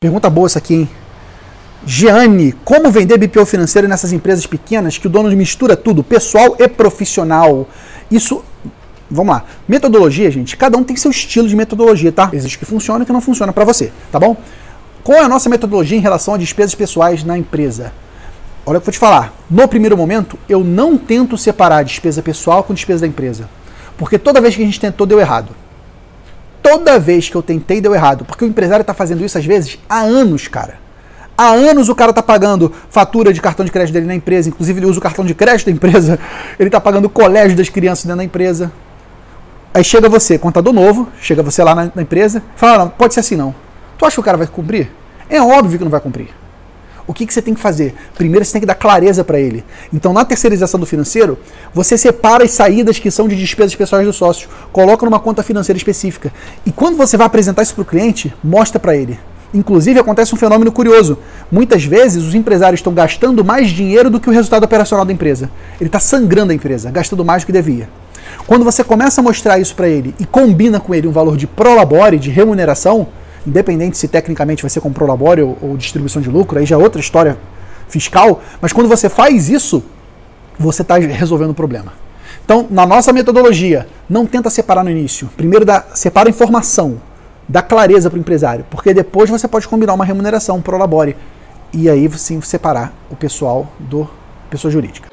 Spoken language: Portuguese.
Pergunta boa essa aqui, hein? Gianni, como vender BPO financeiro nessas empresas pequenas que o dono mistura tudo, pessoal e profissional? Isso, vamos lá. Metodologia, gente, cada um tem seu estilo de metodologia, tá? Existe que funciona e que não funciona para você, tá bom? Qual é a nossa metodologia em relação a despesas pessoais na empresa? Olha o que eu vou te falar. No primeiro momento, eu não tento separar despesa pessoal com despesa da empresa. Porque toda vez que a gente tentou, deu errado toda vez que eu tentei deu errado, porque o empresário está fazendo isso às vezes há anos, cara. Há anos o cara está pagando fatura de cartão de crédito dele na empresa, inclusive ele usa o cartão de crédito da empresa, ele está pagando o colégio das crianças dentro da empresa. Aí chega você, contador novo, chega você lá na, na empresa, fala, não, pode ser assim não. Tu acha que o cara vai cumprir? É óbvio que não vai cumprir. O que, que você tem que fazer? Primeiro você tem que dar clareza para ele. Então, na terceirização do financeiro, você separa as saídas que são de despesas pessoais do sócio, coloca numa conta financeira específica. E quando você vai apresentar isso para o cliente, mostra para ele. Inclusive, acontece um fenômeno curioso. Muitas vezes, os empresários estão gastando mais dinheiro do que o resultado operacional da empresa. Ele está sangrando a empresa, gastando mais do que devia. Quando você começa a mostrar isso para ele e combina com ele um valor de prolabore, de remuneração, independente se tecnicamente vai ser com prolabore ou, ou distribuição de lucro, aí já é outra história fiscal, mas quando você faz isso, você está resolvendo o problema. Então, na nossa metodologia, não tenta separar no início. Primeiro dá, separa a informação, dá clareza para o empresário, porque depois você pode combinar uma remuneração, um prolabore, e aí sim separar o pessoal do pessoa jurídica.